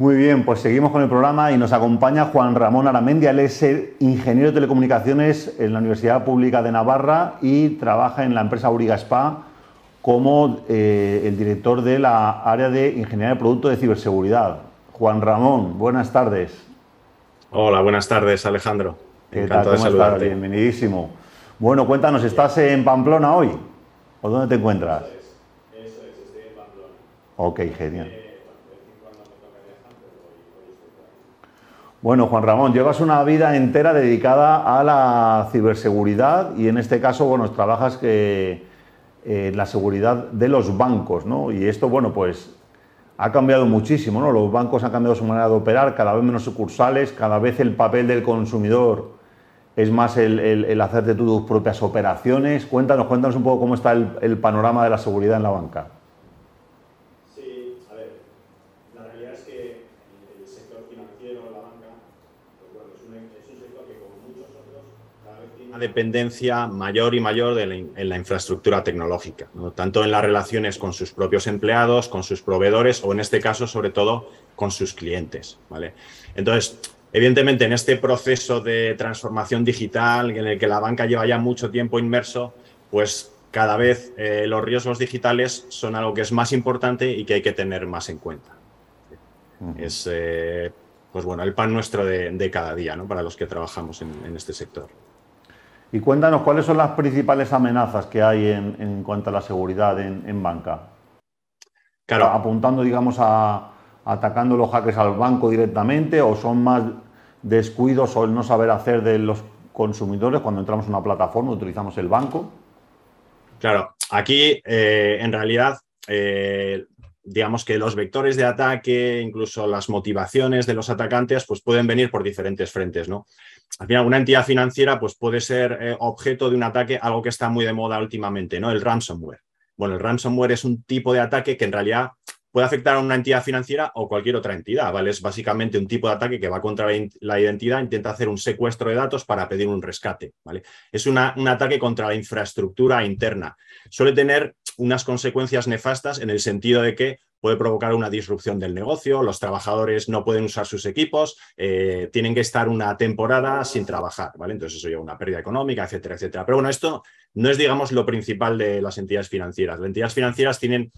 Muy bien, pues seguimos con el programa y nos acompaña Juan Ramón Aramendia. Él es ingeniero de telecomunicaciones en la Universidad Pública de Navarra y trabaja en la empresa Uriga Spa como eh, el director de la área de ingeniería de productos de ciberseguridad. Juan Ramón, buenas tardes. Hola, buenas tardes, Alejandro. ¿Qué Encantado tal? ¿Cómo Estás? Bienvenidísimo. Bueno, cuéntanos, ¿estás en Pamplona hoy? ¿O dónde te encuentras? Eso es, eso es estoy en Pamplona. Ok, genial. Bueno, Juan Ramón, llevas una vida entera dedicada a la ciberseguridad y en este caso, bueno, trabajas en eh, la seguridad de los bancos, ¿no? Y esto, bueno, pues ha cambiado muchísimo, ¿no? Los bancos han cambiado su manera de operar, cada vez menos sucursales, cada vez el papel del consumidor es más el, hacerte tus propias operaciones. Cuéntanos, cuéntanos un poco cómo está el panorama de la seguridad en la banca. Dependencia mayor y mayor en la infraestructura tecnológica, tanto en las relaciones con sus propios empleados, con sus proveedores o en este caso, sobre todo, con sus clientes. ¿vale? Entonces, evidentemente, en este proceso de transformación digital en el que la banca lleva ya mucho tiempo inmerso, pues cada vez eh, los riesgos digitales son algo que es más importante y que hay que tener más en cuenta. Es, eh, pues bueno, el pan nuestro de, cada día, ¿no? Para los que trabajamos en este sector. Y cuéntanos cuáles son las principales amenazas que hay en, cuanto a la seguridad en, banca. Claro. Apuntando, digamos, a atacando los hackers al banco directamente o son más descuidos o el no saber hacer de los consumidores cuando entramos en una plataforma, utilizamos el banco. Claro, aquí eh, en realidad eh, digamos que los vectores de ataque, incluso las motivaciones de los atacantes, pues pueden venir por diferentes frentes, ¿no? Al final, una entidad financiera pues puede ser eh, objeto de un ataque, algo que está muy de moda últimamente, ¿no? El ransomware. Bueno, el ransomware es un tipo de ataque que en realidad puede afectar a una entidad financiera o cualquier otra entidad, ¿vale? Es básicamente un tipo de ataque que va contra la identidad, intenta hacer un secuestro de datos para pedir un rescate, ¿vale? Es un ataque contra la infraestructura interna. Suele tener unas consecuencias nefastas en el sentido de que puede provocar una disrupción del negocio, los trabajadores no pueden usar sus equipos, eh, tienen que estar una temporada sin trabajar, ¿vale? Entonces eso lleva una pérdida económica, etcétera, etcétera. Pero bueno, esto no es, digamos, lo principal de las entidades financieras. Las entidades financieras tienen,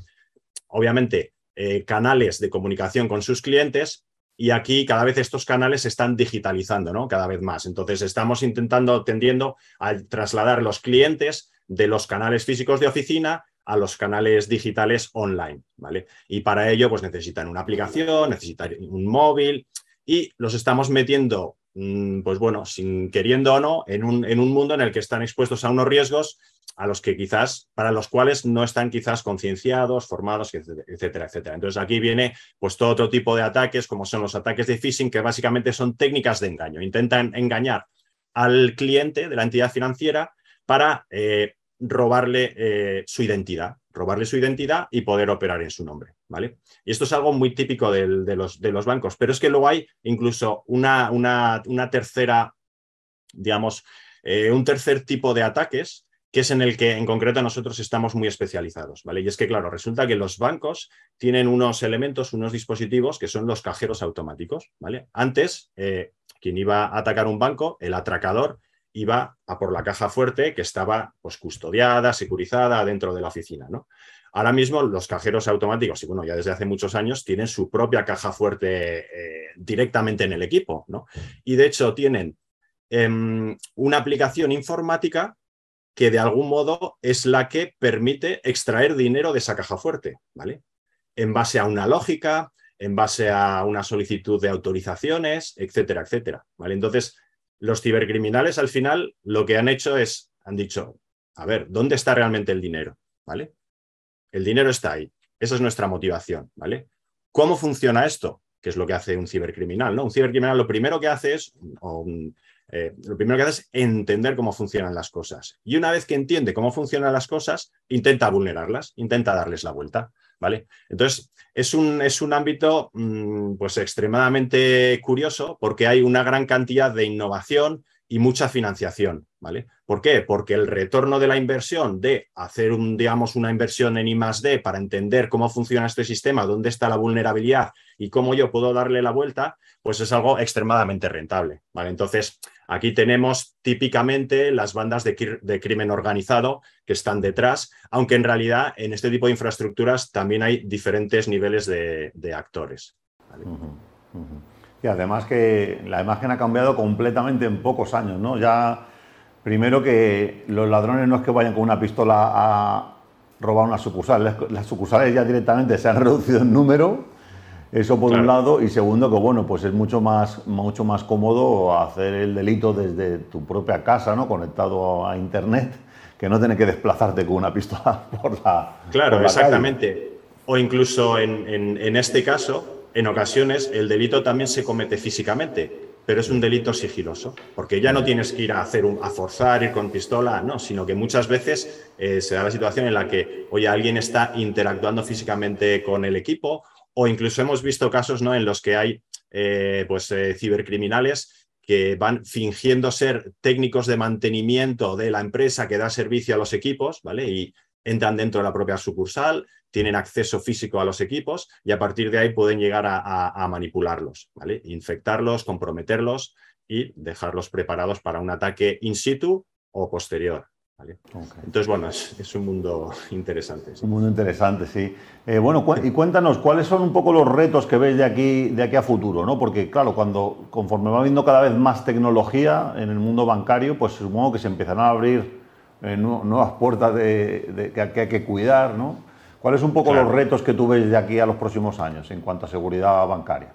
obviamente, eh, canales de comunicación con sus clientes y aquí cada vez estos canales se están digitalizando, ¿no? Cada vez más. Entonces estamos intentando, tendiendo a trasladar los clientes de los canales físicos de oficina a los canales digitales online, ¿vale? Y para ello, pues necesitan una aplicación, necesitan un móvil y los estamos metiendo, mm, pues bueno, sin queriendo o no, en un, en un mundo en el que están expuestos a unos riesgos a los que quizás, para los cuales no están quizás concienciados, formados, etcétera, etcétera. Entonces aquí viene pues todo otro tipo de ataques, como son los ataques de phishing, que básicamente son técnicas de engaño. Intentan engañar al cliente de la entidad financiera para eh, robarle eh, su identidad, robarle su identidad y poder operar en su nombre, ¿vale? Y esto es algo muy típico de, los, bancos, pero es que luego hay incluso una tercera, digamos, eh, un tercer tipo de ataques que es en el que en concreto nosotros estamos muy especializados, ¿vale? Y es que, claro, resulta que los bancos tienen unos elementos, unos dispositivos que son los cajeros automáticos, ¿vale? Antes, eh, quien iba a atacar un banco, el atracador, iba a por la caja fuerte que estaba pues, custodiada, securizada dentro de la oficina. ¿no? Ahora mismo los cajeros automáticos, y bueno, ya desde hace muchos años, tienen su propia caja fuerte eh, directamente en el equipo. ¿no? Y de hecho tienen em, una aplicación informática que de algún modo es la que permite extraer dinero de esa caja fuerte, ¿vale? En base a una lógica, en base a una solicitud de autorizaciones, etcétera, etcétera, ¿vale? Entonces, los cibercriminales al final lo que han hecho es, han dicho, a ver, ¿dónde está realmente el dinero? ¿Vale? El dinero está ahí. Esa es nuestra motivación, ¿vale? ¿Cómo funciona esto? ¿Qué es lo que hace un cibercriminal? ¿no? Un cibercriminal lo primero que hace es, eh, lo primero que hace es entender cómo funcionan las cosas. Y una vez que entiende cómo funcionan las cosas, intenta vulnerarlas, intenta darles la vuelta. ¿vale? Entonces, es un, es un ámbito mm, pues extremadamente curioso porque hay una gran cantidad de innovación y mucha financiación, ¿vale? ¿Por qué? Porque el retorno de la inversión de hacer un, digamos, una inversión en I D para entender cómo funciona este sistema, dónde está la vulnerabilidad y cómo yo puedo darle la vuelta, pues es algo extremadamente rentable, ¿vale? Entonces, aquí tenemos típicamente las bandas de, crimen organizado que están detrás, aunque en realidad en este tipo de infraestructuras también hay diferentes niveles de, actores. Y además que la imagen ha cambiado completamente en pocos años, ¿no? Ya Primero que los ladrones no es que vayan con una pistola a robar una sucursal, las, sucursales ya directamente se han reducido en número, eso por un lado, y segundo que bueno, pues es mucho más, mucho más cómodo hacer el delito desde tu propia casa, ¿no? Conectado a internet, que no tener que desplazarte con una pistola por la. Claro, exactamente. O incluso en, en este caso, en ocasiones, el delito también se comete físicamente pero es un delito sigiloso, porque ya no tienes que ir a hacer un, a forzar, ir con pistola, no, sino que muchas veces eh, se da la situación en la que, oye, alguien está interactuando físicamente con el equipo, o incluso hemos visto casos ¿no? en los que hay eh, pues, eh, cibercriminales que van fingiendo ser técnicos de mantenimiento de la empresa que da servicio a los equipos, ¿vale? Y entran dentro de la propia sucursal, tienen acceso físico a los equipos y a partir de ahí pueden llegar a, manipularlos, ¿vale? infectarlos, comprometerlos y dejarlos preparados para un ataque in situ o posterior. Entonces, bueno, es, un mundo interesante. Un mundo interesante, sí. Eh, bueno, y cuéntanos, ¿cuáles son un poco los retos que ves de aquí, de aquí a futuro? ¿no? Porque, claro, cuando conforme va habiendo cada vez más tecnología en el mundo bancario, pues supongo que se empezarán a abrir eh, nuevas puertas de, que, hay que cuidar, ¿no? ¿Cuáles son un poco los retos que tú ves de aquí a los próximos años en cuanto a seguridad bancaria?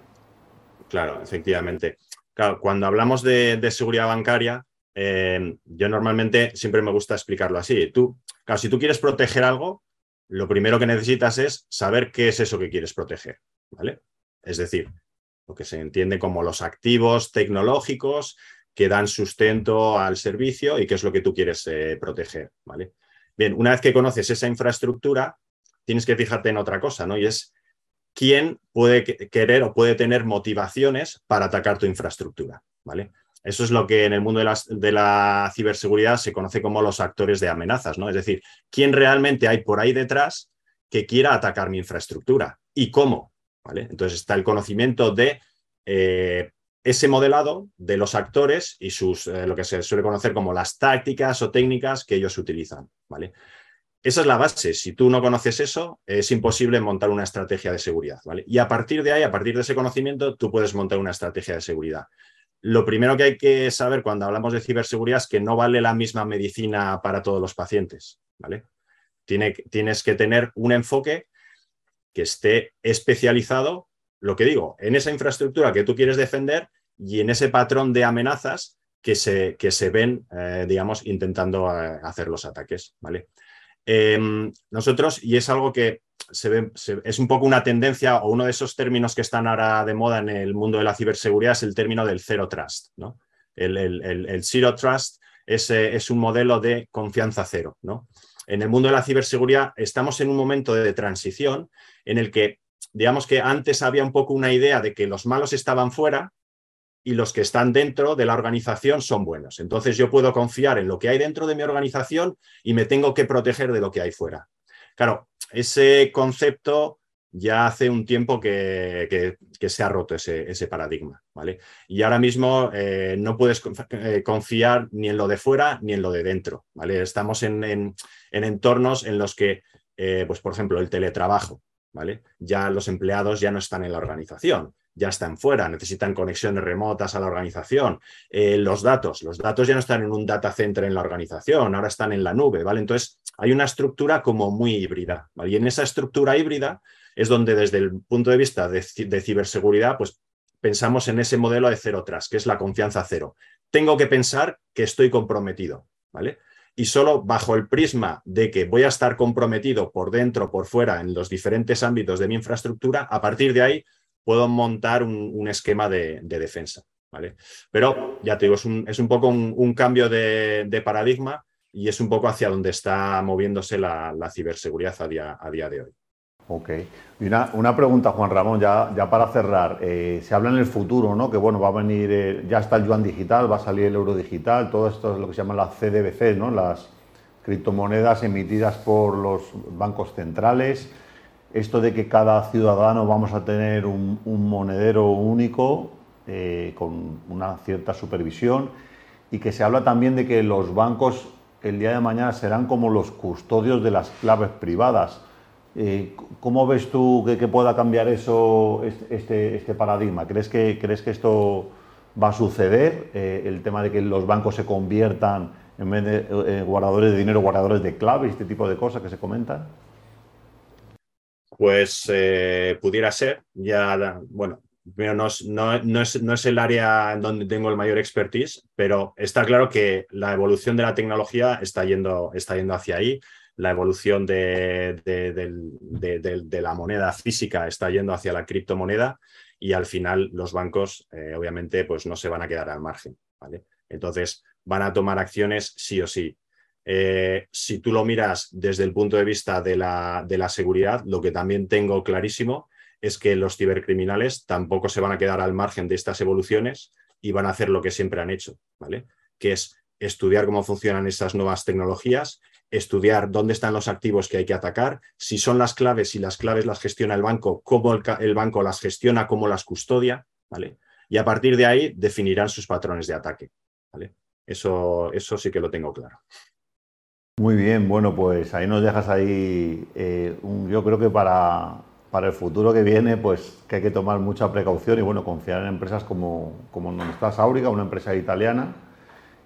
Claro, efectivamente. Claro, cuando hablamos de, seguridad bancaria, eh, yo normalmente siempre me gusta explicarlo así. Tú, claro, si tú quieres proteger algo, lo primero que necesitas es saber qué es eso que quieres proteger, ¿vale? Es decir, lo que se entiende como los activos tecnológicos que dan sustento al servicio y qué es lo que tú quieres eh, proteger, ¿vale? Bien, una vez que conoces esa infraestructura, tienes que fijarte en otra cosa, ¿no? Y es quién puede querer o puede tener motivaciones para atacar tu infraestructura, ¿vale? Eso es lo que en el mundo de la, ciberseguridad se conoce como los actores de amenazas, ¿no? Es decir, quién realmente hay por ahí detrás que quiera atacar mi infraestructura y cómo, ¿vale? Entonces está el conocimiento de eh, ese modelado de los actores y sus, eh, lo que se suele conocer como las tácticas o técnicas que ellos utilizan, ¿vale? Esa es la base. Si tú no conoces eso, es imposible montar una estrategia de seguridad. ¿vale? Y a partir de ahí, a partir de ese conocimiento, tú puedes montar una estrategia de seguridad. Lo primero que hay que saber cuando hablamos de ciberseguridad es que no vale la misma medicina para todos los pacientes. ¿vale? tienes que tener un enfoque que esté especializado, lo que digo, en esa infraestructura que tú quieres defender y en ese patrón de amenazas que se, que se ven, eh, digamos, intentando eh, hacer los ataques. ¿vale? Em, nosotros, y es algo que se ve, es un poco una tendencia o uno de esos términos que están ahora de moda en el mundo de la ciberseguridad es el término del zero trust. ¿no? El, zero trust es, es, un modelo de confianza cero. ¿no? En el mundo de la ciberseguridad estamos en un momento de transición en el que, digamos que antes había un poco una idea de que los malos estaban fuera y los que están dentro de la organización son buenos. Entonces yo puedo confiar en lo que hay dentro de mi organización y me tengo que proteger de lo que hay fuera. Claro, ese concepto ya hace un tiempo que, se ha roto ese, paradigma, ¿vale? Y ahora mismo eh, no puedes eh, confiar ni en lo de fuera ni en lo de dentro, ¿vale? Estamos en, entornos en los que, eh, pues por ejemplo, el teletrabajo, ¿vale? Ya los empleados ya no están en la organización ya están fuera, necesitan conexiones remotas a la organización. Eh, los datos, los datos ya no están en un data center en la organización, ahora están en la nube, ¿vale? Entonces, hay una estructura como muy híbrida, Y en esa estructura híbrida es donde desde el punto de vista de, ciberseguridad, pues pensamos en ese modelo de cero tras, que es la confianza cero. Tengo que pensar que estoy comprometido, ¿vale? Y solo bajo el prisma de que voy a estar comprometido por dentro, por fuera, en los diferentes ámbitos de mi infraestructura, a partir de ahí puedo montar un, esquema de, defensa. ¿vale? Pero ya te digo, es un, poco un, cambio de, paradigma y es un poco hacia donde está moviéndose la, ciberseguridad a día, a día de hoy. Ok. Y una, pregunta, Juan Ramón, ya, ya para cerrar. Eh, se habla en el futuro, ¿no? Que bueno, va a venir, eh, ya está el yuan digital, va a salir el euro digital, todo esto es lo que se llama las CDBC, ¿no? Las criptomonedas emitidas por los bancos centrales. Esto de que cada ciudadano vamos a tener un, monedero único eh, con una cierta supervisión y que se habla también de que los bancos el día de mañana serán como los custodios de las claves privadas. Eh, ¿Cómo ves tú que, pueda cambiar eso, este, este, paradigma? ¿Crees que, ¿Crees que esto va a suceder? Eh, el tema de que los bancos se conviertan en vez de guardadores de dinero, guardadores de claves, este tipo de cosas que se comentan. Pues pudiera ser. Ya, bueno, no es, no, es, el área en donde tengo el mayor expertise, pero está claro que la evolución de la tecnología está yendo, está yendo hacia ahí la evolución de, la moneda física está yendo hacia la criptomoneda y al final los bancos eh, obviamente pues no se van a quedar al margen. ¿vale? Entonces van a tomar acciones sí o sí. Eh, si tú lo miras desde el punto de vista de la, de la seguridad, lo que también tengo clarísimo es que los cibercriminales tampoco se van a quedar al margen de estas evoluciones y van a hacer lo que siempre han hecho, ¿vale? Que es estudiar cómo funcionan estas nuevas tecnologías estudiar dónde están los activos que hay que atacar, si son las claves, si las claves las gestiona el banco, cómo el, banco las gestiona, cómo las custodia, ¿vale? Y a partir de ahí definirán sus patrones de ataque, ¿vale? Eso, eso sí que lo tengo claro. Muy bien, bueno, pues ahí nos dejas ahí, eh, yo creo que para, para el futuro que viene, pues que hay que tomar mucha precaución y bueno, confiar en empresas como, como está Sauriga, una empresa italiana,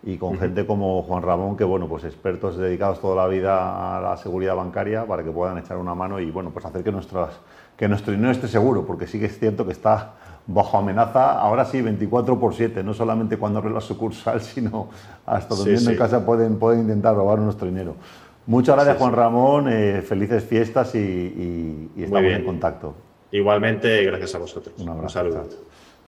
y con gente como Juan Ramón, que bueno, pues expertos dedicados toda la vida a la seguridad bancaria para que puedan echar una mano y bueno, pues hacer que, nuestras, que nuestro dinero esté seguro, porque sí que es cierto que está bajo amenaza, ahora sí, 24 por 7, no solamente cuando abre la sucursal, sino hasta durmiendo en casa pueden, pueden intentar robar nuestro dinero. Muchas gracias, Juan Ramón, eh, felices fiestas y, estamos en contacto. Igualmente, gracias a vosotros. Un, abrazo. Un saludo.